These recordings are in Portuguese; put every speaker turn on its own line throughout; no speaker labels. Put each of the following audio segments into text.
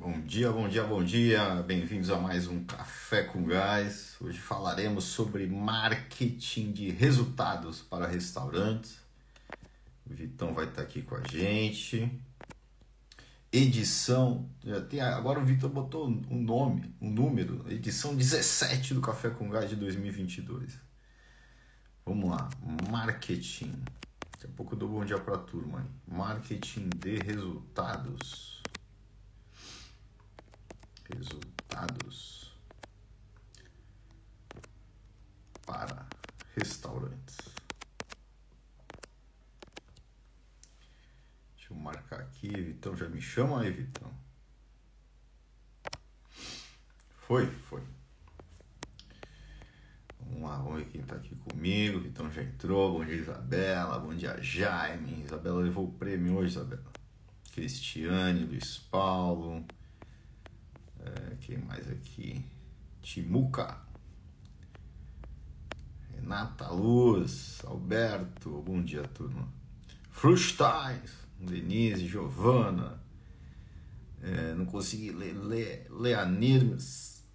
Bom dia, bom dia, bom dia. Bem-vindos a mais um Café com Gás. Hoje falaremos sobre marketing de resultados para restaurantes. O Vitão vai estar aqui com a gente. Edição, já tem, agora o Vitor botou um nome, um número, edição 17 do Café com Gás de 2022. Vamos lá, marketing. Daqui a pouco eu dou bom dia para a turma. Marketing de resultados resultados para restaurantes. Deixa eu marcar aqui, Vitão já me chama aí, Vitão. Foi, foi. Vamos lá, vamos ver quem tá aqui comigo. Vitão já entrou. Bom dia, Isabela. Bom dia, Jaime. Isabela levou o prêmio hoje, Isabela. Cristiane, Luiz Paulo. É, quem mais aqui? Timuca. Renata Luz, Alberto, bom dia turma. Frustais, Denise, Giovana. É, não consegui ler, ler Leanirmes.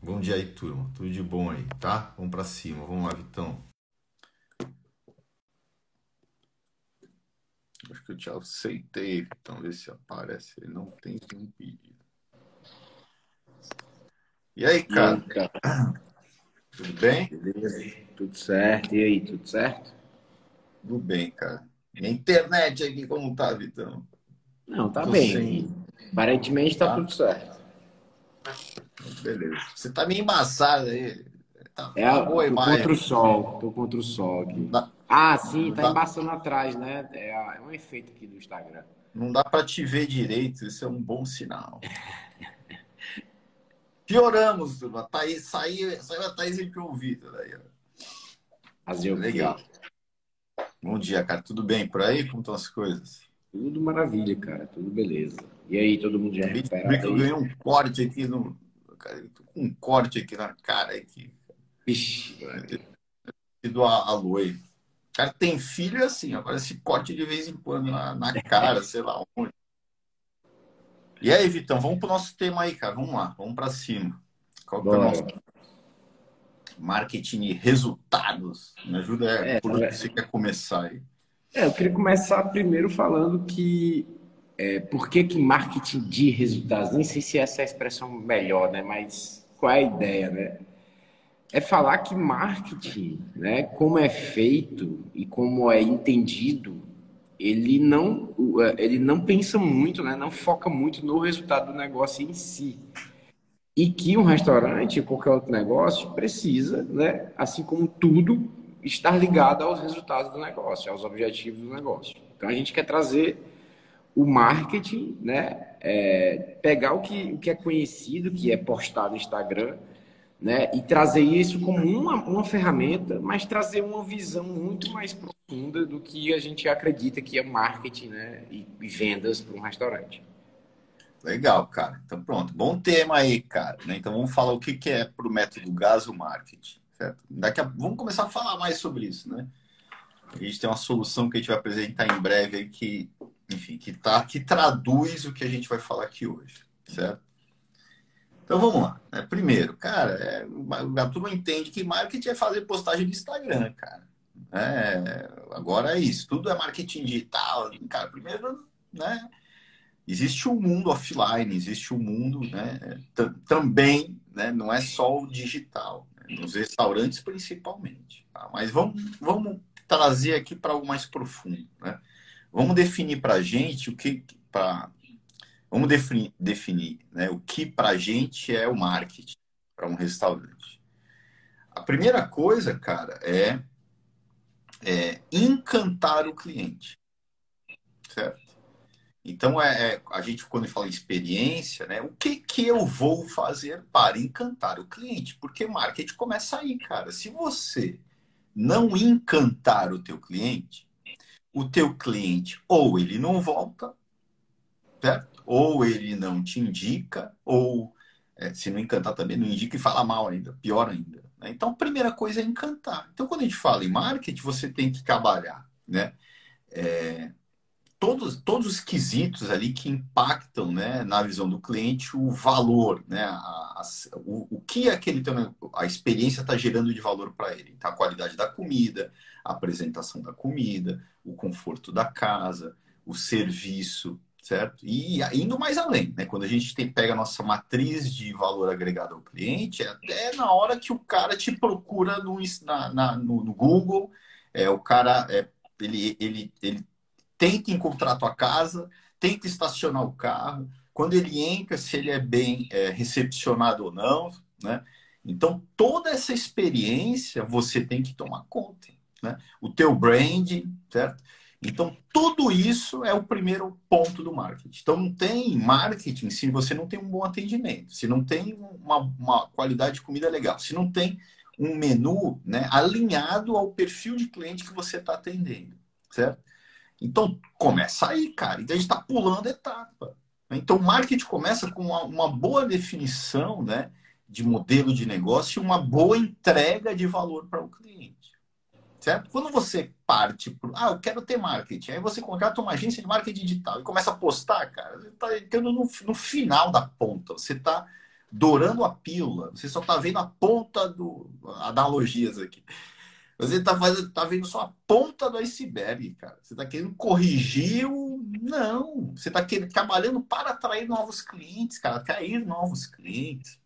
Bom dia aí, turma. Tudo de bom aí, tá? Vamos para cima. Vamos lá, Vitão. Acho que eu te aceitei, Vitão. Ver se aparece. Ele não tem um pedido. E aí, cara? E aí, cara? Tudo bem?
Beleza. Tudo certo. E aí, tudo certo?
Tudo bem, cara. E a internet aqui como tá, Vitão?
Não, tá Tô bem. Sem... Aparentemente tá, tá, tudo certo.
Beleza. Você tá meio embaçado aí.
Tá é, boa tô imagem. contra o sol. Tô contra o sol aqui. Dá... Ah, sim, tá dá... embaçando atrás, né? É, é um efeito aqui do Instagram.
Não dá para te ver direito, isso é um bom sinal. Pioramos, turma. Thaís, saiu, saiu a Thaís e ouvido daí.
Fazer Legal.
Bom dia, cara. Tudo bem por aí? Como estão as coisas?
Tudo maravilha, cara. Tudo beleza. E aí, todo mundo já recuperado?
Eu ganhei um corte aqui no. Cara, tô com um corte aqui na cara aqui. Vixe. Do Aloe. O cara tem filho assim, agora esse corte de vez em quando na, na cara, sei lá onde. E aí, Vitão, vamos para o nosso tema aí, cara. Vamos lá, vamos para cima. Qual que é o nosso marketing e resultados? Me ajuda é, por onde é. você quer começar aí.
É, eu queria começar primeiro falando que é, por que, que marketing de resultados? Nem sei se essa é a expressão melhor, né? Mas qual é a ideia, né? É falar que marketing, né, como é feito e como é entendido ele não, é, ele não pensa muito, né? não foca muito no resultado do negócio em si. E que um restaurante, qualquer outro negócio, precisa, né? assim como tudo, estar ligado aos resultados do negócio, aos objetivos do negócio. Então a gente quer trazer o marketing, né? É, pegar o que, o que é conhecido, que é postado no Instagram, né? E trazer isso como uma, uma ferramenta, mas trazer uma visão muito mais profunda do que a gente acredita que é marketing, né? E, e vendas para um restaurante.
Legal, cara. Então pronto, bom tema aí, cara. Né? Então vamos falar o que, que é para o método Gaso Marketing, certo? Daqui a... vamos começar a falar mais sobre isso, né? A gente tem uma solução que a gente vai apresentar em breve aí que, enfim, que tá, que traduz o que a gente vai falar aqui hoje, certo? Então vamos lá. Né? Primeiro, cara, é, a turma entende que marketing é fazer postagem no Instagram, cara. É, agora é isso, tudo é marketing digital. Cara, primeiro, né? Existe um mundo offline, existe um mundo, né? Também, né? Não é só o digital, né? nos restaurantes principalmente. Tá? Mas vamos, vamos trazer aqui para algo mais profundo, né? Vamos definir para a gente o que, para Vamos definir, definir né, o que para a gente é o marketing para um restaurante. A primeira coisa, cara, é, é encantar o cliente. Certo? Então, é, é, a gente, quando fala em experiência, né, o que, que eu vou fazer para encantar o cliente? Porque marketing começa aí, cara. Se você não encantar o teu cliente, o teu cliente ou ele não volta, certo? Ou ele não te indica, ou é, se não encantar também, não indica e fala mal ainda, pior ainda. Né? Então, a primeira coisa é encantar. Então, quando a gente fala em marketing, você tem que trabalhar, né? É, todos, todos os quesitos ali que impactam, né, na visão do cliente, o valor, né, a, a, o, o que aquele a experiência está gerando de valor para ele. Então, a qualidade da comida, a apresentação da comida, o conforto da casa, o serviço, certo? E indo mais além, né? Quando a gente tem, pega a nossa matriz de valor agregado ao cliente, é até na hora que o cara te procura no, na, na no, no, Google, é, o cara é, ele, ele, ele tenta encontrar a tua casa, tenta estacionar o carro, quando ele entra, se ele é bem é, recepcionado ou não, né? Então, toda essa experiência você tem que tomar conta, né? O teu brand, certo? Então, tudo isso é o primeiro ponto do marketing. Então, não tem marketing se você não tem um bom atendimento, se não tem uma, uma qualidade de comida legal, se não tem um menu né, alinhado ao perfil de cliente que você está atendendo, certo? Então, começa aí, cara. Então, a gente está pulando etapa. Então, o marketing começa com uma, uma, boa definição né, de modelo de negócio e uma boa entrega de valor para o cliente. Certo? Quando você parte para. Ah, eu quero ter marketing. Aí você contrata uma agência de marketing digital e começa a postar, cara. Você está entrando no, no final da ponta. Você está dourando a pílula. Você só está vendo a ponta do. Analogias aqui. Você está tá vendo só a ponta do iceberg, cara. Você está querendo corrigir o. Não. Você está trabalhando para atrair novos clientes, cara. Atrair novos clientes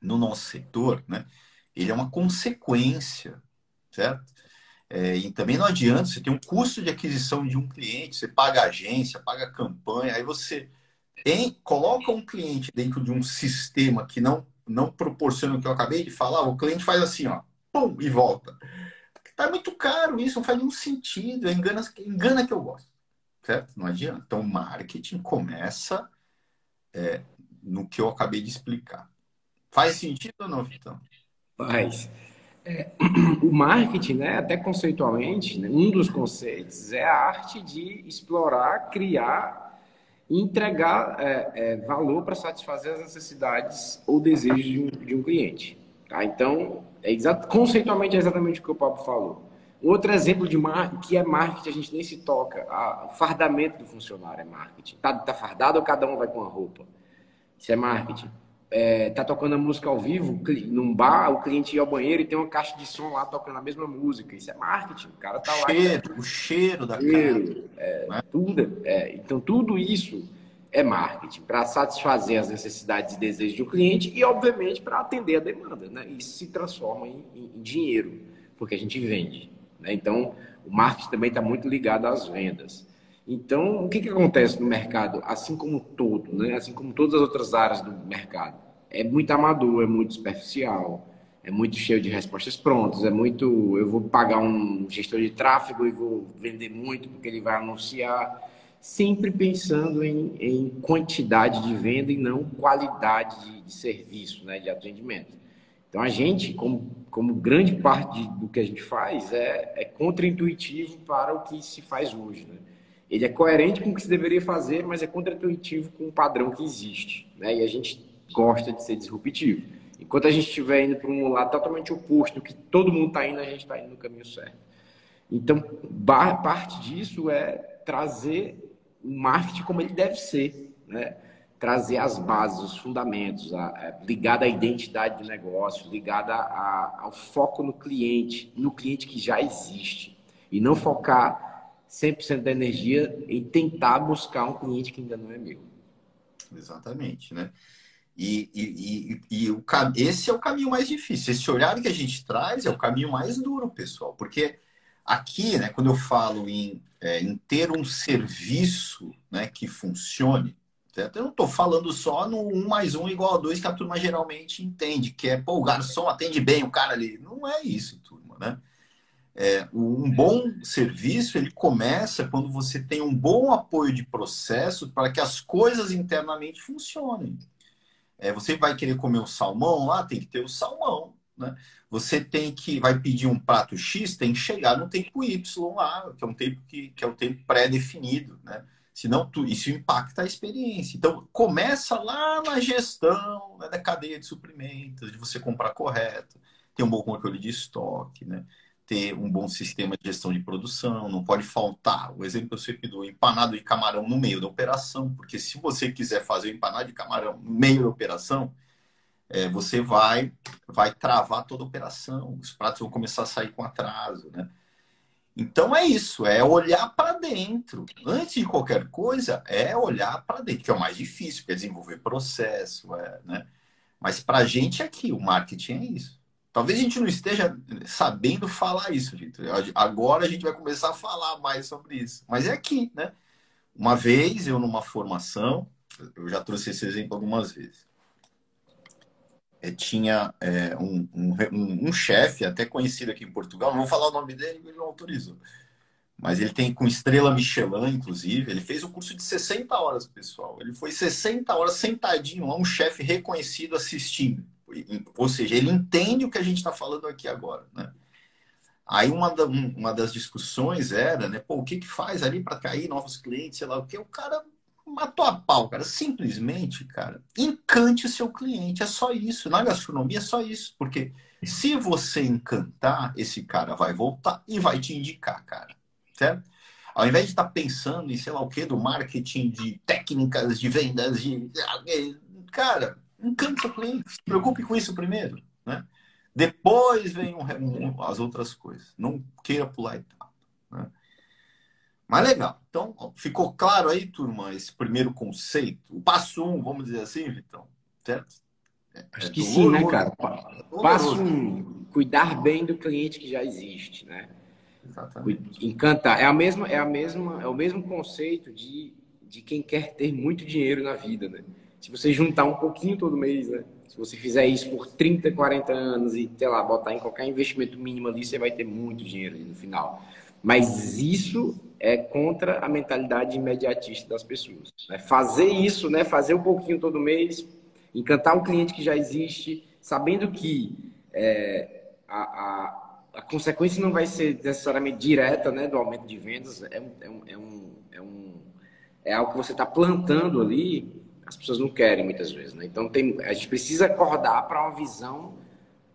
no nosso setor, né? Ele é uma consequência, certo? É, e também não adianta, você tem um custo de aquisição de um cliente, você paga agência, paga campanha, aí você em, coloca um cliente dentro de um sistema que não, não proporciona o que eu acabei de falar, o cliente faz assim, ó, pum, e volta. Tá muito caro isso, não faz nenhum sentido. Engana, engana que eu gosto. Certo? Não adianta. Então, marketing começa é, no que eu acabei de explicar. Faz sentido ou não, Vitão?
Faz. É, o marketing, né, até conceitualmente, né, um dos conceitos é a arte de explorar, criar e entregar é, é, valor para satisfazer as necessidades ou desejos de um, de um cliente. Tá? Então, é exato, conceitualmente é exatamente o que o Pablo falou. Outro exemplo de marketing, que é marketing, a gente nem se toca. O fardamento do funcionário é marketing. Tá, tá fardado ou cada um vai com a roupa? Isso é marketing. É, tá tocando a música ao vivo, num bar, o cliente ia ao banheiro e tem uma caixa de som lá tocando a mesma música. Isso é marketing. O cara tá
lá. Cheiro, o cheiro da cheiro,
É, né? tudo, é, então, tudo isso é marketing, para satisfazer as necessidades e desejos do cliente e, obviamente, para atender a demanda. Né? Isso se transforma em, em, dinheiro, porque a gente vende. Né? Então, o marketing também está muito ligado às vendas. Então, o que, que acontece no mercado, assim como todo, né? assim como todas as outras áreas do mercado? É muito amador, é muito superficial, é muito cheio de respostas prontas, é muito. Eu vou pagar um gestor de tráfego e vou vender muito porque ele vai anunciar sempre pensando em, em quantidade de venda e não qualidade de, de, serviço, né, de atendimento. Então, a gente, como, como grande parte de, do que a gente faz, é, é contra-intuitivo para o que se faz hoje. Né? Ele é coerente com o que se deveria fazer, mas é contra-intuitivo com o padrão que existe. Né? E a gente gosta de ser disruptivo. Enquanto a gente estiver indo para um lado totalmente oposto, que todo mundo está indo, a gente está indo no caminho certo. Então, parte disso é trazer o marketing como ele deve ser, né? trazer as bases, os fundamentos, a, a, ligada à identidade do negócio, ligada ao foco no cliente, no cliente que já existe, e não focar 100% da energia em tentar buscar um cliente que ainda não é meu.
Exatamente, né? E, e, e, e o, esse é o caminho mais difícil. Esse olhar que a gente traz é o caminho mais duro, pessoal, porque aqui, né, quando eu falo em é, em ter um serviço né, que funcione, certo? Eu não estou falando só no 1 mais 1 igual a 2 que a turma geralmente entende, que é, pô, o garçom atende bem o cara ali. Não é isso, turma, né? É, um bom serviço ele começa quando você tem um bom apoio de processo para que as coisas internamente funcionem. É, você vai querer comer o salmão lá, tem que ter o salmão. Né? Você tem que vai pedir um prato X, tem que chegar no tempo Y lá, que é um tempo que, que é um tempo pré-definido, né? Senão tu, isso impacta a experiência. Então começa lá na gestão né, da cadeia de suprimentos, de você comprar correto, ter um bom controle de estoque, né? Ter um bom sistema de gestão de produção, não pode faltar. O exemplo que eu sempre dou, empanado de camarão no meio da operação, porque se você quiser fazer o empanado de camarão no meio da operação, é, você vai, vai travar toda a operação, os pratos vão começar a sair com atraso, né? Então é isso, é olhar para dentro. Antes de qualquer coisa, é olhar para dentro, que é o mais difícil, que é desenvolver processo, é, né? Mas para a gente aqui, o marketing é isso. Talvez a gente não esteja sabendo falar isso, gente. Agora a gente vai começar a falar mais sobre isso. Mas é aqui, né? Uma vez eu numa formação, eu já trouxe esse exemplo algumas vezes. É, tinha é, um, um, um, chefe, até conhecido aqui em Portugal, não vou falar o nome dele, ele não autorizou. Mas ele tem com estrela Michelin, inclusive, ele fez um curso de 60 horas, pessoal. Ele foi 60 horas sentadinho lá, um chefe reconhecido assistindo. Ou seja, ele entende o que a gente está falando aqui agora, né? Aí uma, da, uma das discussões era, né, pô, o que que faz ali para cair novos clientes, sei lá o que, o cara matou a pau, cara, simplesmente, cara, encante o seu cliente, é só isso, na gastronomia é só isso, porque se você encantar, esse cara vai voltar e vai te indicar, cara, certo? Ao invés de estar tá pensando em, sei lá o que, do marketing, de técnicas de vendas, de... cara, encante seu cliente. Se preocupe com isso primeiro. Né? Depois vem um, as outras coisas. Não queira pular etapa. Né? Mas legal. Então, ficou claro aí, turma, esse primeiro conceito. O passo um, vamos dizer assim, Vitão. Certo?
É, Acho é que sim, né, cara? Passo um, cuidar bem do cliente que já existe, né? Exatamente. Encantar. É, a mesma, é, a mesma, é o mesmo conceito de, de quem quer ter muito dinheiro na vida, né? Se você juntar um pouquinho todo mês, né? Se você fizer isso por 30, 40 anos e, sei lá, botar em qualquer investimento mínimo ali, você vai ter muito dinheiro no final. Mas isso é contra a mentalidade imediatista das pessoas. Né? Fazer isso, né? Fazer um pouquinho todo mês, encantar um cliente que já existe, sabendo que é, a, a, a, consequência não vai ser necessariamente direta né, do aumento de vendas, é, um, é, um, é, um, é, é algo que você está plantando ali as pessoas não querem muitas vezes, né? Então tem, a gente precisa acordar para uma visão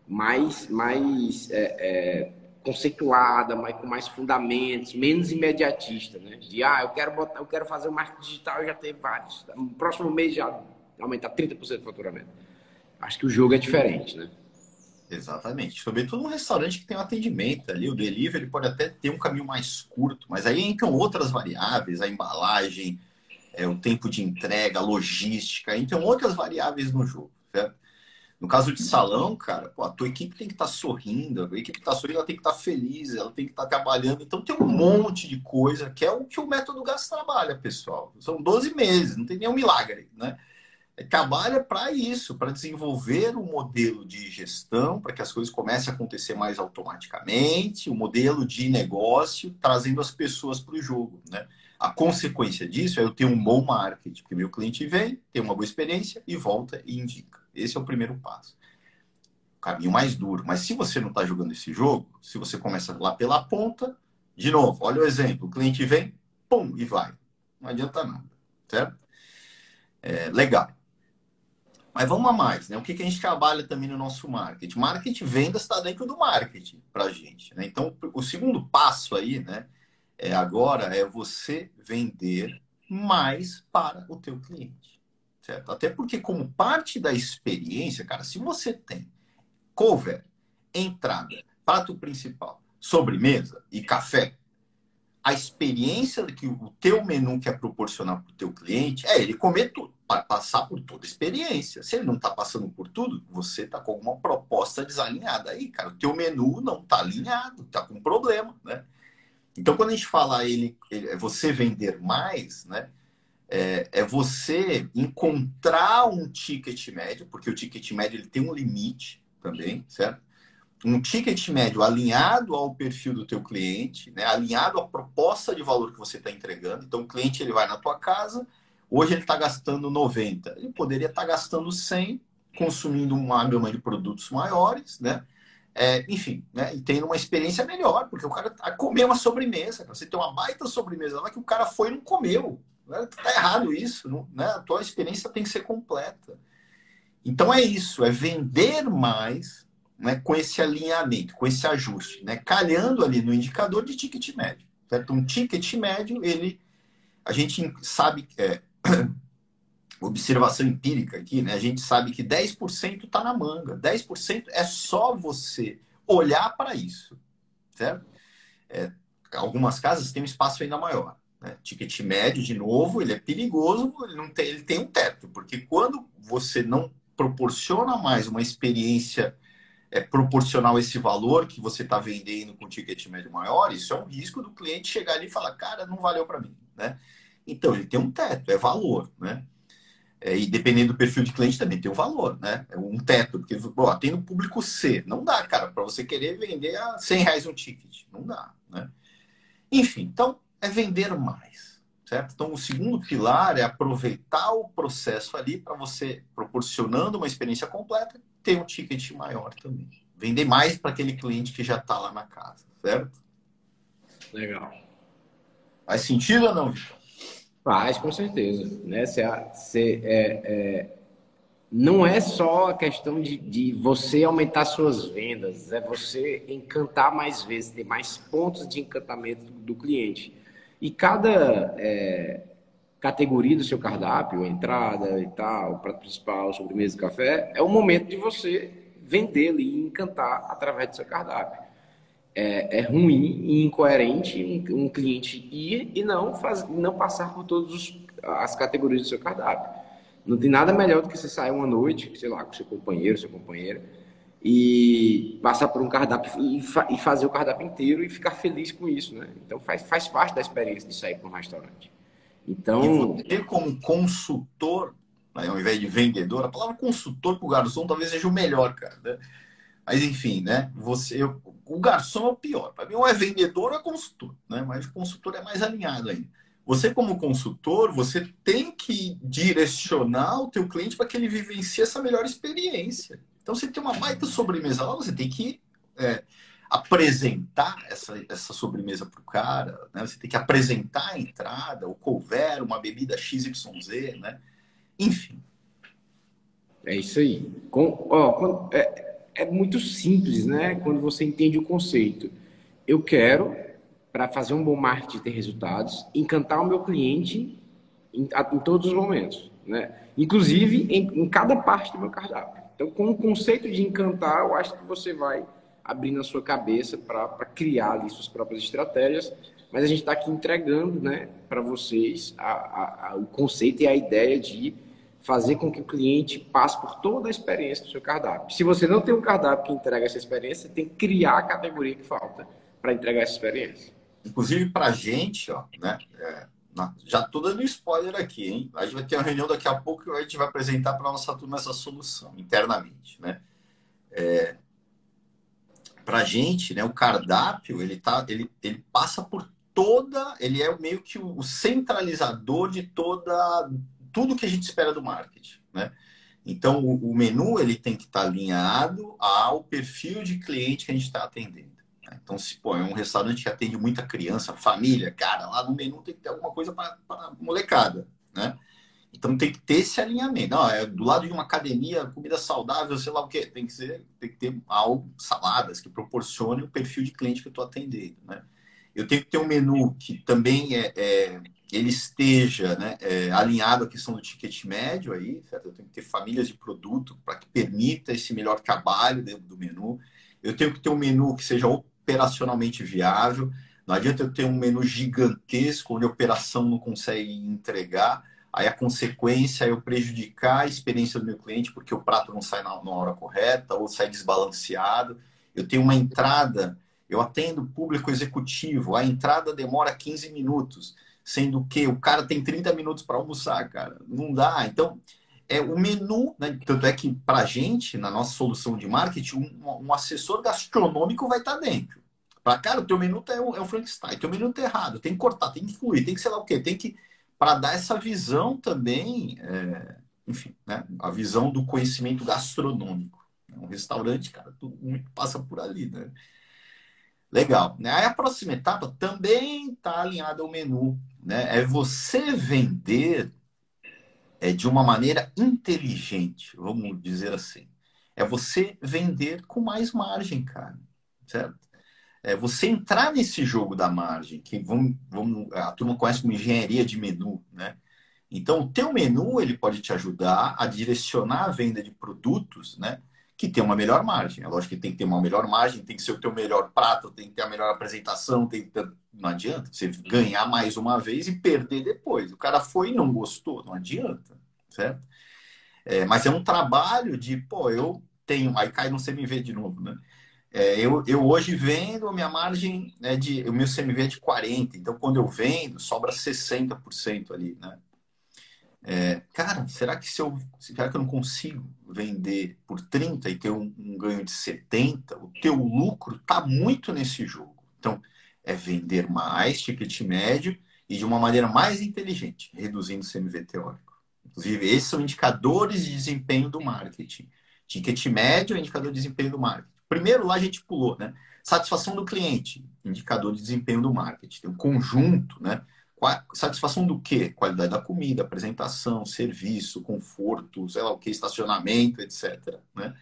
mais, mais é, é, conceituada, mais, com mais fundamentos, menos imediatista, né? De ah, eu quero botar, eu quero fazer o marketing digital, já tenho vários. No próximo mês já aumentar 30% do faturamento. Acho que o jogo é diferente, né?
Exatamente. Sobretudo um restaurante que tem um atendimento ali, o delivery pode até ter um caminho mais curto, mas aí entram outras variáveis, a embalagem, é, o tempo de entrega, logística, então outras variáveis no jogo, certo? No caso de salão, cara, pô, a tua equipe tem que estar tá sorrindo, a equipe está sorrindo, ela tem que estar tá feliz, ela tem que estar tá trabalhando. Então tem um monte de coisa que é o que o método GAS trabalha, pessoal. São 12 meses, não tem nenhum milagre, né? É, trabalha para isso, para desenvolver um modelo de gestão, para que as coisas comecem a acontecer mais automaticamente, o um modelo de negócio, trazendo as pessoas para o jogo, né? A consequência disso é eu ter um bom marketing, porque meu cliente vem, tem uma boa experiência e volta e indica. Esse é o primeiro passo. O caminho mais duro. Mas se você não está jogando esse jogo, se você começa lá pela ponta, de novo, olha o exemplo: o cliente vem, pum, e vai. Não adianta nada, certo? É, legal. Mas vamos a mais, né? O que, que a gente trabalha também no nosso marketing? Marketing vendas está dentro do marketing para a gente. Né? Então, o segundo passo aí, né? É, agora é você vender mais para o teu cliente, certo? Até porque como parte da experiência, cara, se você tem cover, entrada, prato principal, sobremesa e café, a experiência que o teu menu quer proporcionar para o teu cliente é ele comer tudo, para passar por toda a experiência. Se ele não está passando por tudo, você está com alguma proposta desalinhada aí, cara. O teu menu não está alinhado, está com problema, né? Então, quando a gente fala ele, ele é você vender mais, né? É, é, você encontrar um ticket médio, porque o ticket médio ele tem um limite também, certo? Um ticket médio alinhado ao perfil do teu cliente, né? alinhado à proposta de valor que você está entregando. Então, o cliente ele vai na tua casa, hoje ele está gastando 90, ele poderia estar tá gastando 100, consumindo uma gama de produtos maiores, né? É, enfim, né? E tendo uma experiência melhor, porque o cara tá comer uma sobremesa, você tem uma baita sobremesa lá que o cara foi e não comeu. Né? Tá errado isso, não, né? A tua experiência tem que ser completa. Então é isso, é vender mais né, com esse alinhamento, com esse ajuste, né, calhando ali no indicador de ticket médio. Certo? Um ticket médio, ele, a gente sabe, é, observação empírica aqui, né, a gente sabe que 10% está na manga. 10% é só você olhar para isso. Certo? É, algumas casas têm um espaço ainda maior. Né? Ticket médio, de novo, ele é perigoso, ele, não tem, ele tem um teto, porque quando você não proporciona mais uma experiência é, proporcional a esse valor que você está vendendo com ticket médio maior, isso é um risco do cliente chegar ali e falar, cara, não valeu para mim, né? Então, ele tem um teto, é valor, né? É, e dependendo do perfil de cliente também tem um valor, né? É um teto, porque ó, tem no público C. Não dá, cara, para você querer vender a 100 reais um ticket. Não dá, né? Enfim, então é vender mais, certo? Então o segundo pilar é aproveitar o processo ali para você, proporcionando uma experiência completa, ter um ticket maior também. Vender mais para aquele cliente que já está lá na casa, certo?
Legal.
Faz sentido ou não, Vitor?
Faz, com certeza. Né? Cê, cê, é, é, não é só a questão de, de você aumentar suas vendas, é você encantar mais vezes, ter mais pontos de encantamento do cliente. E cada é, categoria do seu cardápio, entrada e tal, prato principal, sobremesa e café, é o momento de você vender e encantar através do seu cardápio é, é ruim e incoerente um, um, cliente ir e não, faz, não passar por todas as categorias do seu cardápio. Não tem nada melhor do que você sair uma noite, sei lá, com seu companheiro, sua companheira, e passar por um cardápio e, fa e, fazer o cardápio inteiro e ficar feliz com isso, né? Então faz, faz parte da experiência de sair para um restaurante. Então,
e você como consultor, né, ao invés de vendedor, a palavra consultor para o garçom talvez seja o melhor, cara. Né? Mas enfim, né? Você, eu, o garçom é o pior. Para mim, ou é vendedor ou é consultor, né? Mas o consultor é mais alinhado ainda. Você, como consultor, você tem que direcionar o teu cliente para que ele vivencie essa melhor experiência. Então, você tem uma baita sobremesa lá, você tem que é, apresentar essa, essa sobremesa para o cara, né? Você tem que apresentar a entrada, o couvert, uma bebida XYZ, né? Enfim.
É isso aí. Com, ó, é, é muito simples, né? Quando você entende o conceito. Eu quero, para fazer um bom marketing ter resultados, encantar o meu cliente em, em todos os momentos, né? Inclusive em, em, cada parte do meu cardápio. Então, com o conceito de encantar, eu acho que você vai abrindo a sua cabeça para criar ali suas próprias estratégias. Mas a gente está aqui entregando, né, para vocês a, a, a, o conceito e a ideia de fazer com que o cliente passe por toda a experiência do seu cardápio. Se você não tem um cardápio que entrega essa experiência, tem que criar a categoria que falta para entregar essa experiência.
Inclusive para a gente, ó, né? É, já estou dando spoiler aqui, hein? A gente vai ter uma reunião daqui a pouco que a gente vai apresentar para a nossa turma essa solução internamente, né? É, para a gente, né? O cardápio ele tá, ele, ele passa por toda, ele é meio que o centralizador de toda tudo que a gente espera do marketing, né? Então, o, o menu ele tem que estar tá alinhado ao perfil de cliente que a gente está atendendo. Né? Então, se pô, é um restaurante que atende muita criança, família, cara, lá no menu tem que ter alguma coisa para molecada, né? Então tem que ter esse alinhamento. Não, é do lado de uma academia, comida saudável, sei lá o quê. Tem que, ser, tem que ter algo, saladas, que proporcione o perfil de cliente que eu estou atendendo. Né? Eu tenho que ter um menu que também é, é ele esteja né, é, alinhado à questão do ticket médio aí, certo? Eu tenho que ter famílias de produto para que permita esse melhor trabalho dentro do menu. Eu tenho que ter um menu que seja operacionalmente viável. Não adianta eu ter um menu gigantesco onde a operação não consegue entregar. Aí a consequência é eu prejudicar a experiência do meu cliente porque o prato não sai na, na hora correta ou sai desbalanceado. Eu tenho uma entrada, eu atendo público executivo, a entrada demora 15 minutos sendo que o cara tem 30 minutos para almoçar, cara. Não dá. Então, é o menu, né? Tanto é que, para a gente, na nossa solução de marketing, um, um assessor gastronômico vai estar tá dentro. Para, cara, o teu menu tá, é um, é um Frankenstein, teu menu tá errado, tem que cortar, tem que fluir, tem que sei lá o quê, tem que. Para dar essa visão também, é, enfim, né? A visão do conhecimento gastronômico. Um restaurante, cara, tudo muito passa por ali, né? Legal. Né? Aí a próxima etapa também está alinhada ao menu. Né? É você vender é, de uma maneira inteligente, vamos dizer assim. é você vender com mais margem, cara, certo? É você entrar nesse jogo da margem, que vamos, vamos, a turma conhece como engenharia de menu, né? Então, o teu menu ele pode te ajudar a direcionar a venda de produtos, né? Que tem uma melhor margem. É lógico que tem que ter uma melhor margem, tem que ser o teu melhor prato, tem que ter a melhor apresentação, tem que ter... não adianta você ganhar mais uma vez e perder depois. O cara foi e não gostou, não adianta, certo? É, mas é um trabalho de, pô, eu tenho, aí cai no CMV de novo, né? É, eu, eu hoje vendo, a minha margem é de. O meu CMV é de 40%, então quando eu vendo, sobra 60% ali, né? É, cara, será que se eu. Será que eu não consigo vender por 30 e ter um, um ganho de 70? O teu lucro está muito nesse jogo. Então, é vender mais, ticket médio, e de uma maneira mais inteligente, reduzindo o CMV teórico. Inclusive, esses são indicadores de desempenho do marketing. Ticket médio é indicador de desempenho do marketing. Primeiro, lá a gente pulou, né? Satisfação do cliente, indicador de desempenho do marketing. Tem um conjunto, né? Satisfação do quê? Qualidade da comida, apresentação, serviço, conforto, sei lá o que, estacionamento, etc. Né?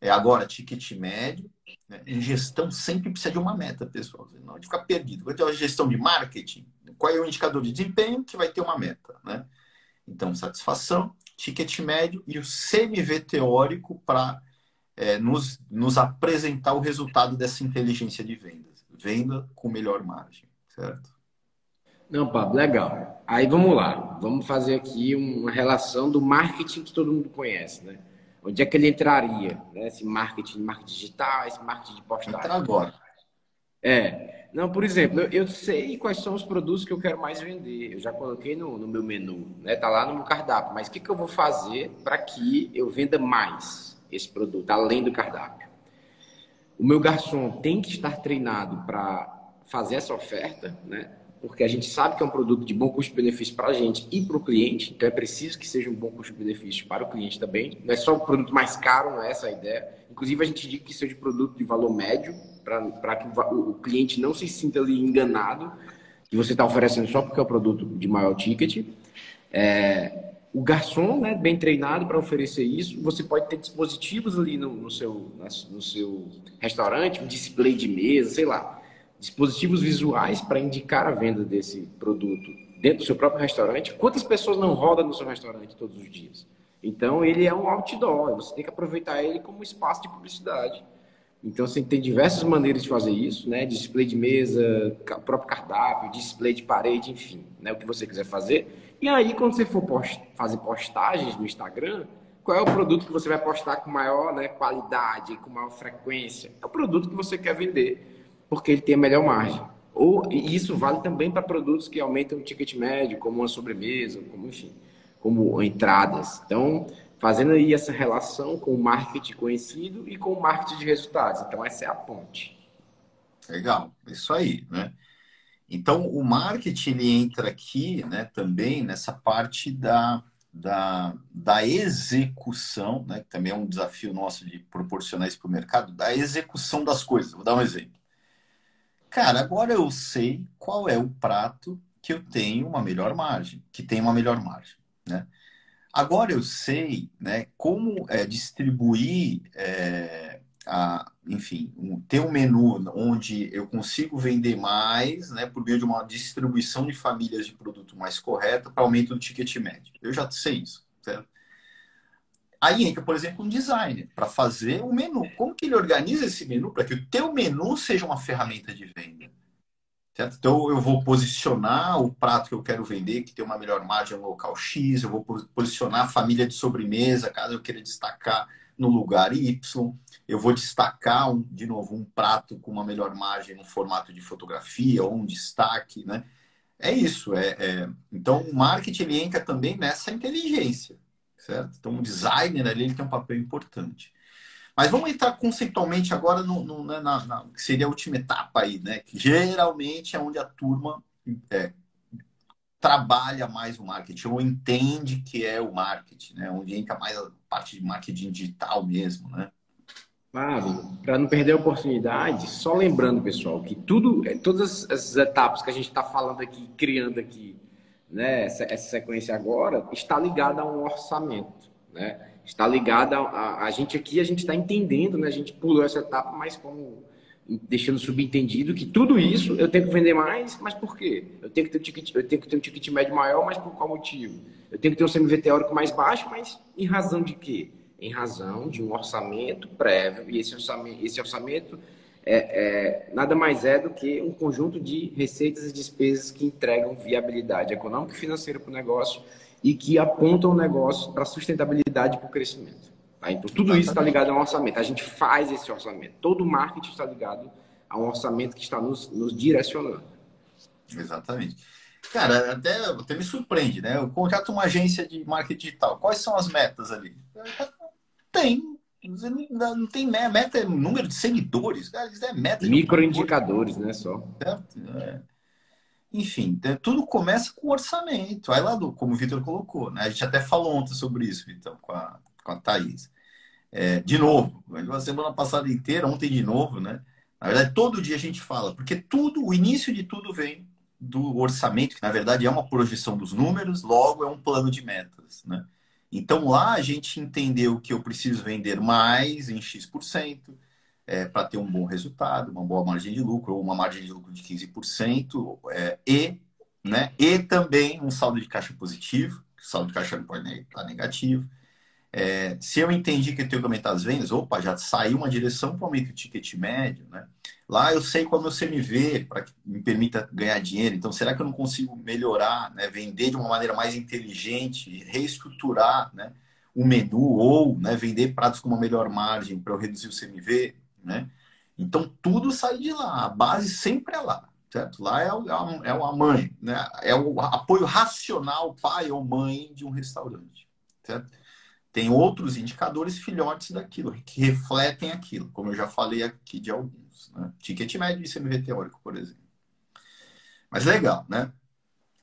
É, agora, ticket médio. Né? Em gestão sempre precisa de uma meta, pessoal. Não de ficar perdido. Quando é gestão de marketing, qual é o indicador de desempenho que vai ter uma meta? Né? Então, satisfação, ticket médio e o CMV teórico para é, nos, nos apresentar o resultado dessa inteligência de vendas. Venda com melhor margem, certo?
Não, Pablo, legal. Aí vamos lá. Vamos fazer aqui uma relação do marketing que todo mundo conhece, né? Onde é que ele entraria? Né? Esse marketing, marketing digital, esse marketing de postagem. Entra
agora.
É. Não, por exemplo, eu, eu, sei quais são os produtos que eu quero mais vender. Eu já coloquei no, no meu menu, né? Tá lá no meu cardápio. Mas o que, que eu vou fazer para que eu venda mais esse produto, além do cardápio? O meu garçom tem que estar treinado para fazer essa oferta, né? Porque a gente sabe que é um produto de bom custo-benefício para a gente e para o cliente, então é preciso que seja um bom custo-benefício para o cliente também. Não é só o produto mais caro, não é essa a ideia. Inclusive, a gente diz que seja produto de valor médio, para que o, o cliente não se sinta ali enganado, que você está oferecendo só porque é o produto de maior ticket. É, o garçom, né, bem treinado para oferecer isso, você pode ter dispositivos ali no, no, seu, no seu restaurante, um display de mesa, sei lá dispositivos visuais para indicar a venda desse produto dentro do seu próprio restaurante. Quantas pessoas não rodam no seu restaurante todos os dias? Então, ele é um outdoor, você tem que aproveitar ele como espaço de publicidade. Então, você tem diversas maneiras de fazer isso, né? Display de mesa, próprio cardápio, display de parede, enfim, né? O que você quiser fazer. E aí, quando você for post fazer postagens no Instagram, qual é o produto que você vai postar com maior né, qualidade, com maior frequência? É o produto que você quer vender porque ele tem a melhor margem. Ou, e isso vale também para produtos que aumentam o ticket médio, como uma sobremesa, como enfim, como entradas. Então, fazendo aí essa relação com o marketing conhecido e com o marketing de resultados. Então, essa é a ponte.
Legal, isso aí, né? Então, o marketing ele entra aqui, né, também nessa parte da, da, da execução, né, que também é um desafio nosso de proporcionar isso para o mercado, da execução das coisas. Vou dar um exemplo. Cara, agora eu sei qual é o prato que eu tenho uma melhor margem, que tem uma melhor margem, né? Agora eu sei, né, como é, distribuir, é, a, enfim, um, ter um menu onde eu consigo vender mais, né, por meio de uma distribuição de famílias de produto mais correta para aumento do ticket médio. Eu já sei isso, certo? Aí entra, por exemplo, um designer para fazer o um menu. Como que ele organiza esse menu para que o teu menu seja uma ferramenta de venda? Certo? Então eu vou posicionar o prato que eu quero vender, que tem uma melhor margem no local X, eu vou posicionar a família de sobremesa, caso eu queira destacar no lugar Y. Eu vou destacar, um, de novo, um prato com uma melhor margem no formato de fotografia ou um destaque, né? É isso. É, é... Então, o marketing ele entra também nessa inteligência certo? Então, o designer ali ele tem um papel importante. Mas vamos entrar conceitualmente agora no, no né, na, na, que seria a última etapa aí, né? Que geralmente é onde a turma é, trabalha mais o marketing, ou entende que é o marketing, né? Onde entra mais a parte de marketing digital mesmo, né?
Claro, para não perder a oportunidade, só lembrando, pessoal, que tudo, todas essas etapas que a gente está falando aqui, criando aqui, né, essa, essa sequência agora, está ligada a um orçamento. né? Está ligada a, a, gente aqui, a gente está entendendo, né? A gente pulou essa etapa, mas como deixando subentendido que tudo isso eu tenho que vender mais, mas por quê? Eu tenho que ter um ticket, eu tenho que ter um ticket médio maior, mas por qual motivo? Eu tenho que ter um CMV teórico mais baixo, mas em razão de quê? Em razão de um orçamento prévio, e esse orçamento, esse orçamento é, é, nada mais é do que um conjunto de receitas e despesas que entregam viabilidade econômica e financeira para o negócio e que apontam o negócio para sustentabilidade e para o crescimento. Tá? Então, tudo isso está ligado a um orçamento. A gente faz esse orçamento. Todo marketing está ligado a um orçamento que está nos, nos direcionando.
Exatamente. Cara, até, até me surpreende, né? Eu contrato uma agência de marketing digital. Quais são as metas ali? Tem não tem meta, é número de seguidores. Cara, isso é meta.
Microindicadores, né? Só. É.
Enfim, é, tudo começa com orçamento. Aí lá do, como o Vitor colocou, né? A gente até falou ontem sobre isso, então, com a, com a Thaís. É, de novo, a semana passada inteira, ontem de novo, né? Na verdade, todo dia a gente fala, porque tudo, o início de tudo vem do orçamento, que na verdade é uma projeção dos números, logo é um plano de metas, né? Então lá a gente entendeu que eu preciso vender mais em X% é, para ter um bom resultado, uma boa margem de lucro, ou uma margem de lucro de 15%, é, e, né, e também um saldo de caixa positivo, o saldo de caixa não pode estar negativo. É, se eu entendi que eu tenho que aumentar as vendas, opa, já saiu uma direção para o aumento do ticket médio, né? Lá eu sei qual é o meu CMV para que me permita ganhar dinheiro. Então, será que eu não consigo melhorar, né? vender de uma maneira mais inteligente, reestruturar né? o menu ou né? vender pratos com uma melhor margem para eu reduzir o CMV? Né? Então, tudo sai de lá. A base sempre é lá. Certo? Lá é, o, é a mãe, né? é o apoio racional, pai ou mãe de um restaurante. Certo? Tem outros indicadores filhotes daquilo, que refletem aquilo, como eu já falei aqui de alguns. Né? Ticket médio e CMV teórico, por exemplo. Mas legal, né?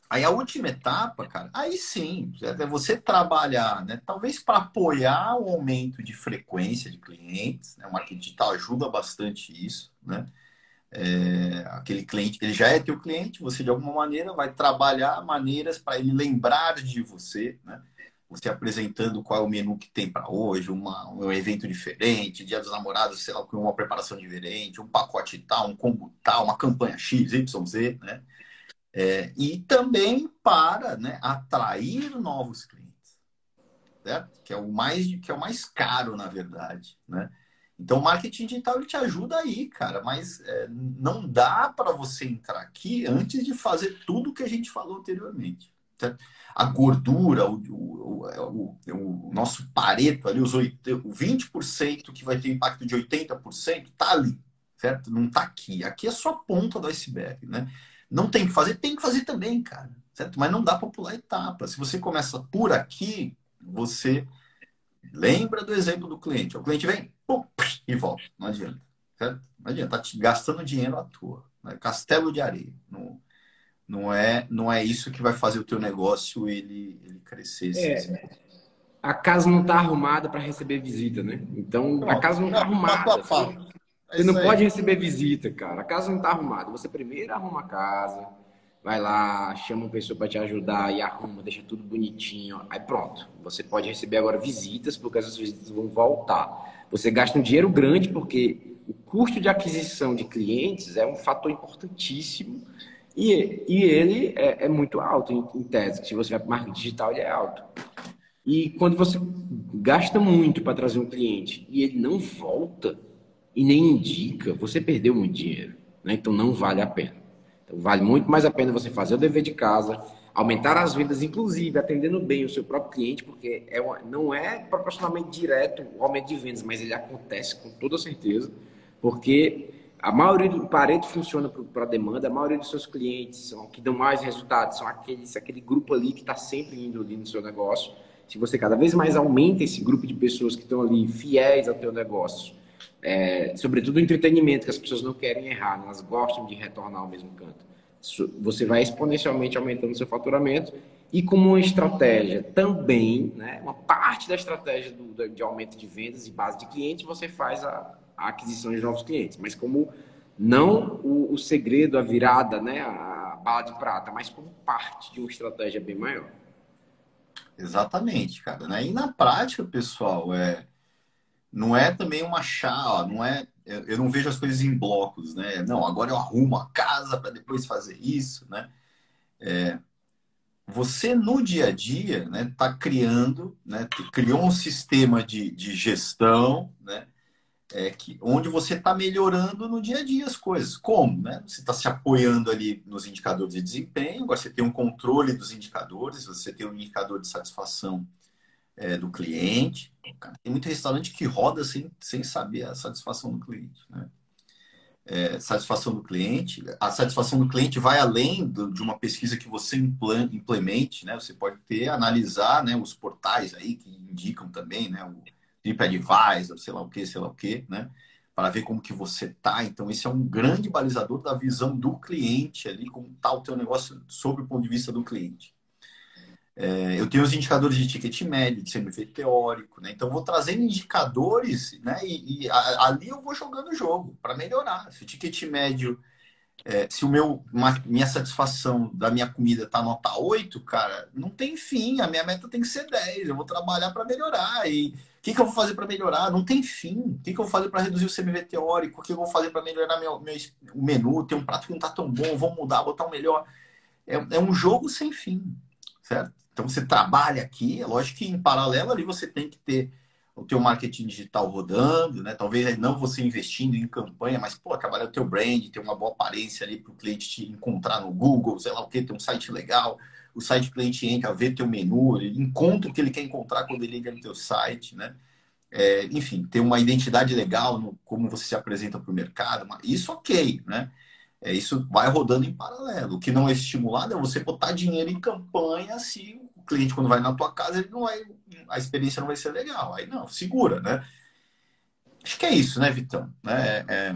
Aí a última etapa, cara, aí sim, é você trabalhar, né? Talvez para apoiar o aumento de frequência de clientes, né? O marketing digital ajuda bastante isso, né? É, aquele cliente, ele já é teu cliente, você de alguma maneira vai trabalhar maneiras para ele lembrar de você, né? Você apresentando qual é o menu que tem para hoje, uma, um evento diferente, Dia dos Namorados, sei lá, com uma preparação diferente, um pacote tal, um combo tal, uma campanha X, Y, Z, né? É, e também para né, atrair novos clientes, certo? Que é o mais que é o mais caro, na verdade, né? Então, o marketing digital ele te ajuda aí, cara, mas é, não dá para você entrar aqui antes de fazer tudo que a gente falou anteriormente. Certo? a gordura, o, o, o, o, nosso pareto ali, os 8, o 20% que vai ter impacto de 80%, tá ali, certo? Não tá aqui. Aqui é só a ponta do iceberg, né? Não tem que fazer, tem que fazer também, cara, certo? Mas não dá para pular etapa. Se você começa por aqui, você lembra do exemplo do cliente. O cliente vem pum, e volta. Não adianta, certo? Não adianta, tá gastando dinheiro à toa. Né? Castelo de areia. Não, não é, não é isso que vai fazer o teu negócio ele, ele crescer. É,
a casa não está arrumada para receber visita, né? Então, não, a casa não está arrumada. Você, é você não aí. pode receber visita, cara. A casa não está arrumada. Você primeiro arruma a casa, vai lá, chama uma pessoa para te ajudar e arruma, deixa tudo bonitinho. Aí pronto. Você pode receber agora visitas, porque essas visitas vão voltar. Você gasta um dinheiro grande, porque o custo de aquisição de clientes é um fator importantíssimo e, e ele é, é muito alto, em, em, tese. Se você vai para marketing digital, ele é alto. E quando você gasta muito para trazer um cliente e ele não volta e nem indica, você perdeu muito dinheiro. Né? Então não vale a pena. Então, vale muito mais a pena você fazer o dever de casa, aumentar as vendas, inclusive atendendo bem o seu próprio cliente, porque é uma, não é proporcionalmente direto o aumento de vendas, mas ele acontece com toda certeza, porque a maioria do Pareto funciona para demanda, a maioria dos seus clientes são que dão mais resultados, são aqueles, aquele grupo ali que está sempre indo ali no seu negócio. Se você cada vez mais aumenta esse grupo de pessoas que estão ali fiéis ao teu negócio, é, sobretudo o entretenimento, que as pessoas não querem errar, né? elas gostam de retornar ao mesmo canto. Você vai exponencialmente aumentando seu faturamento e como uma estratégia também, né, uma parte da estratégia do, de aumento de vendas e base de clientes, você faz a, a aquisição de novos clientes, mas como não o, o, segredo, a virada, né, a bala de prata, mas como parte de uma estratégia bem maior.
Exatamente, cara. Né? E na prática, pessoal, é, não é também uma chá, não é. Eu não vejo as coisas em blocos, né? Não, agora eu arrumo a casa para depois fazer isso, né? É, você no dia a dia, né, está criando, né, criou um sistema de, de gestão, né, é, que, onde você está melhorando no dia a dia as coisas. Como? Né? Você está se apoiando ali nos indicadores de desempenho, agora você tem um controle dos indicadores, você tem um indicador de satisfação é, do cliente. Cara, tem muito restaurante que roda sem, sem saber a satisfação do cliente. Né? É, satisfação do cliente. A satisfação do cliente vai além do, de uma pesquisa que você implemente, né? Você pode ter, analisar né, os portais aí que indicam também, né? O, TripAdvisor, sei lá o que, sei lá o que, né? Para ver como que você tá. Então, esse é um grande balizador da visão do cliente ali, como está o teu negócio sob o ponto de vista do cliente. É, eu tenho os indicadores de ticket médio, de CMV teórico, né? Então, vou trazendo indicadores, né? E, e a, ali eu vou jogando o jogo para melhorar. Se o ticket médio é, se o meu, uma, minha satisfação da minha comida tá nota 8, cara, não tem fim. A minha meta tem que ser 10. Eu vou trabalhar para melhorar. E o que, que eu vou fazer para melhorar? Não tem fim. O que, que eu vou fazer para reduzir o CMV teórico? O que eu vou fazer para melhorar meu, meu, o menu? Tem um prato que não tá tão bom, vou mudar, botar um melhor. É, é um jogo sem fim, certo? Então você trabalha aqui, é lógico que em paralelo ali você tem que ter o teu marketing digital rodando, né? Talvez não você investindo em campanha, mas pô, trabalhar o teu brand, ter uma boa aparência ali para o cliente te encontrar no Google, sei lá o que, ter um site legal, o site cliente entra, vê teu menu, ele encontra o que ele quer encontrar quando ele entra no teu site, né? É, enfim, ter uma identidade legal no como você se apresenta para o mercado, isso ok, né? É, isso vai rodando em paralelo. O que não é estimulado é você botar dinheiro em campanha se o cliente, quando vai na tua casa, ele não vai, a experiência não vai ser legal. Aí não, segura, né? Acho que é isso, né, Vitão? É, é,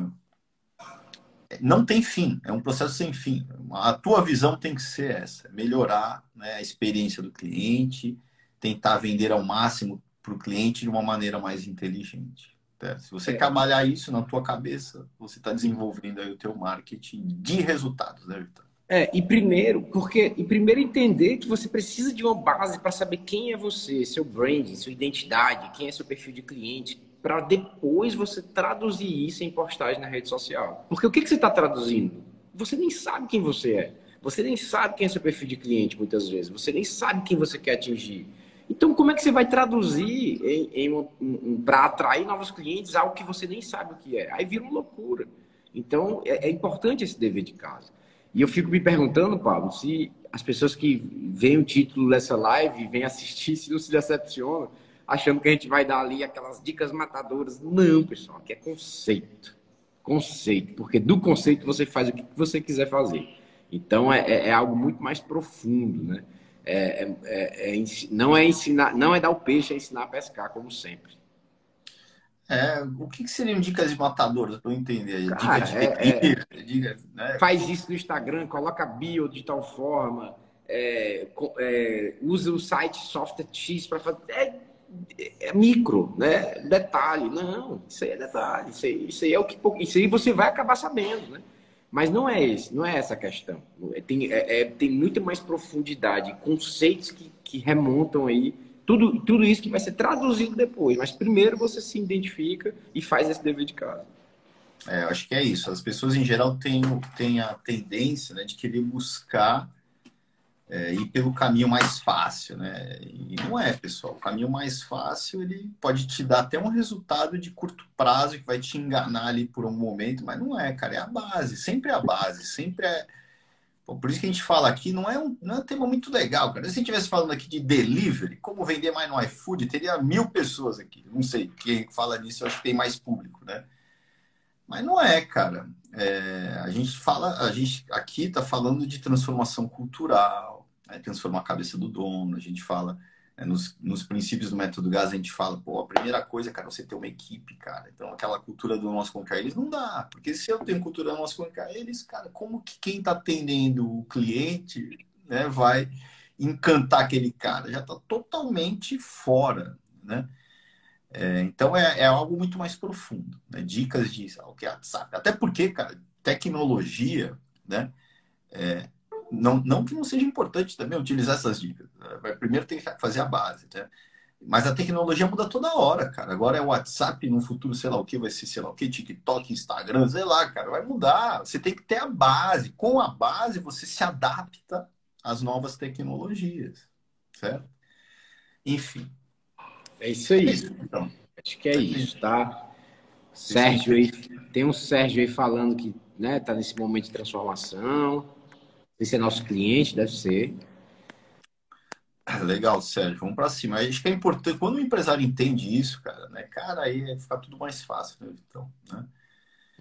não tem fim, é um processo sem fim. A tua visão tem que ser essa: melhorar né, a experiência do cliente, tentar vender ao máximo para o cliente de uma maneira mais inteligente. Tá? Se você é. trabalhar isso na tua cabeça, você está desenvolvendo aí o teu marketing de resultados, né, Vitor?
É, e primeiro, porque e primeiro entender que você precisa de uma base para saber quem é você, seu branding, sua identidade, quem é seu perfil de cliente, para depois você traduzir isso em postagem na rede social. Porque o que, que você está traduzindo? Você nem sabe quem você é. Você nem sabe quem é seu perfil de cliente, muitas vezes. Você nem sabe quem você quer atingir. Então, como é que você vai traduzir em, em um, um, para atrair novos clientes algo que você nem sabe o que é? Aí vira uma loucura. Então, é, é importante esse dever de casa. E eu fico me perguntando, Pablo, se as pessoas que veem o título dessa live, vêm assistir, se não se decepcionam, achando que a gente vai dar ali aquelas dicas matadoras. Não, pessoal, aqui é conceito. Conceito. Porque do conceito você faz o que você quiser fazer. Então, é, é, é algo muito mais profundo, né? É, é, é, não é ensinar, não é dar o peixe, é ensinar a pescar, como sempre.
É, o que, que seriam dicas de matadores para eu entender?
Cara, dicas de é, é, dica, né? Faz isso no Instagram, coloca bio de tal forma, é, é, usa o site software X para fazer. É, é, micro, né? Detalhe. Não, isso aí é detalhe. Isso aí, isso aí é o que. Isso aí você vai acabar sabendo, né? Mas não é esse, não é essa a questão. Tem, é, é, tem muito mais profundidade, conceitos que, que remontam aí, tudo, tudo isso que vai ser traduzido depois. Mas primeiro você se identifica e faz esse dever de casa.
É, acho que é isso. As pessoas em geral têm, têm a tendência né, de querer buscar é, ir pelo caminho mais fácil, né? E não é, pessoal. O caminho mais fácil ele pode te dar até um resultado de curto prazo que vai te enganar ali por um momento, mas não é, cara. É a base, sempre é a base, sempre é. Por isso que a gente fala aqui, não é, um, não é um tema muito legal, cara. Se a gente estivesse falando aqui de delivery, como vender mais no iFood, teria mil pessoas aqui. Não sei, quem fala nisso, eu acho que tem mais público, né? Mas não é, cara. É, a gente fala, a gente aqui está falando de transformação cultural, né, transformar a cabeça do dono, a gente fala nos, nos, princípios do método gás, a gente fala, pô, a primeira coisa, cara, você ter uma equipe, cara. Então, aquela cultura do nosso contra eles não dá, porque se eu tenho cultura do nosso contra eles, cara, como que quem está atendendo o cliente, né, vai encantar aquele cara? Já está totalmente fora, né? É, então é, é, algo muito mais profundo, né? Dicas de o que é WhatsApp. Até porque, cara, tecnologia, né? É, não, não que não seja importante também utilizar essas dicas. Né? Primeiro tem que fazer a base, né? Mas a tecnologia muda toda hora, cara. Agora é WhatsApp, no futuro, sei lá o que, vai ser, sei lá o que, TikTok, Instagram, sei lá, cara, vai mudar. Você tem que ter a base. Com a base, você se adapta às novas tecnologias, certo? Enfim.
É isso aí. É isso, então. Acho que é, é isso, tá? Sérgio aí, tem um Sérgio aí falando que né, tá nesse momento de transformação. Esse é nosso cliente, deve ser.
Legal, Sérgio. Vamos para cima. Acho que é importante. Quando o empresário entende isso, cara, né? Cara, aí fica tudo mais fácil, né, Então, né?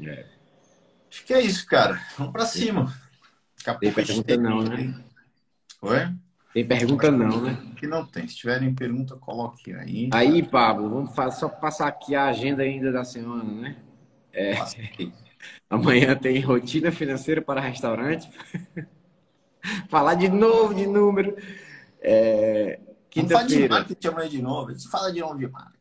É. Acho que é isso, cara. Vamos para cima.
Tem pergunta não, né?
Oi?
Tem pergunta não, né?
Que não tem. Se tiverem pergunta, coloque aí.
Aí, Pablo, vamos só passar aqui a agenda ainda da semana, né? É... Amanhã tem rotina financeira para restaurante. Falar de novo de número. É,
Quinta-feira. de marketing amanhã de novo. Gente fala de novo de marketing.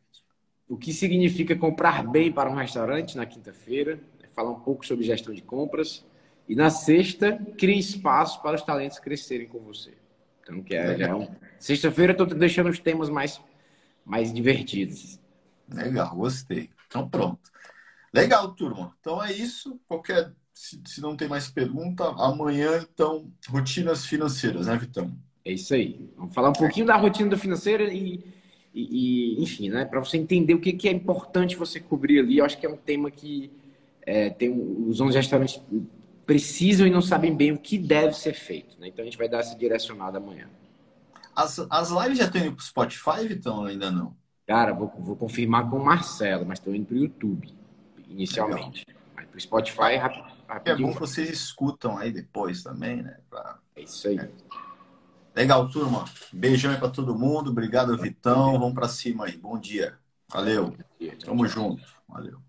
O que significa comprar bem para um restaurante na quinta-feira. Falar um pouco sobre gestão de compras. E na sexta, crie espaço para os talentos crescerem com você. Então, que é, é um... Sexta-feira eu estou deixando os temas mais, mais divertidos.
Legal, gostei. Então, pronto. Legal, turma. Então é isso. Qualquer se, se, não tem mais pergunta, amanhã, então, rotinas financeiras, né, Vitão?
É isso aí. Vamos falar um pouquinho da rotina financeira e, e, e enfim, né? Para você entender o que, que é importante você cobrir ali. Eu acho que é um tema que é, tem os 11 restaurantes precisam e não sabem bem o que deve ser feito. Né? Então a gente vai dar essa direcionada amanhã.
As, as lives já estão indo para o Spotify, Vitão, ainda não?
Cara, vou, vou confirmar com o Marcelo, mas estão indo para o YouTube, inicialmente. Legal. Mas para o Spotify, rapidinho.
É bom que vocês escutam aí depois também, né? Pra...
É isso aí.
É. Legal, turma. Beijão aí para todo mundo. Obrigado, Vitão. Vamos para cima aí. Bom dia. Valeu. Tamo junto. Valeu.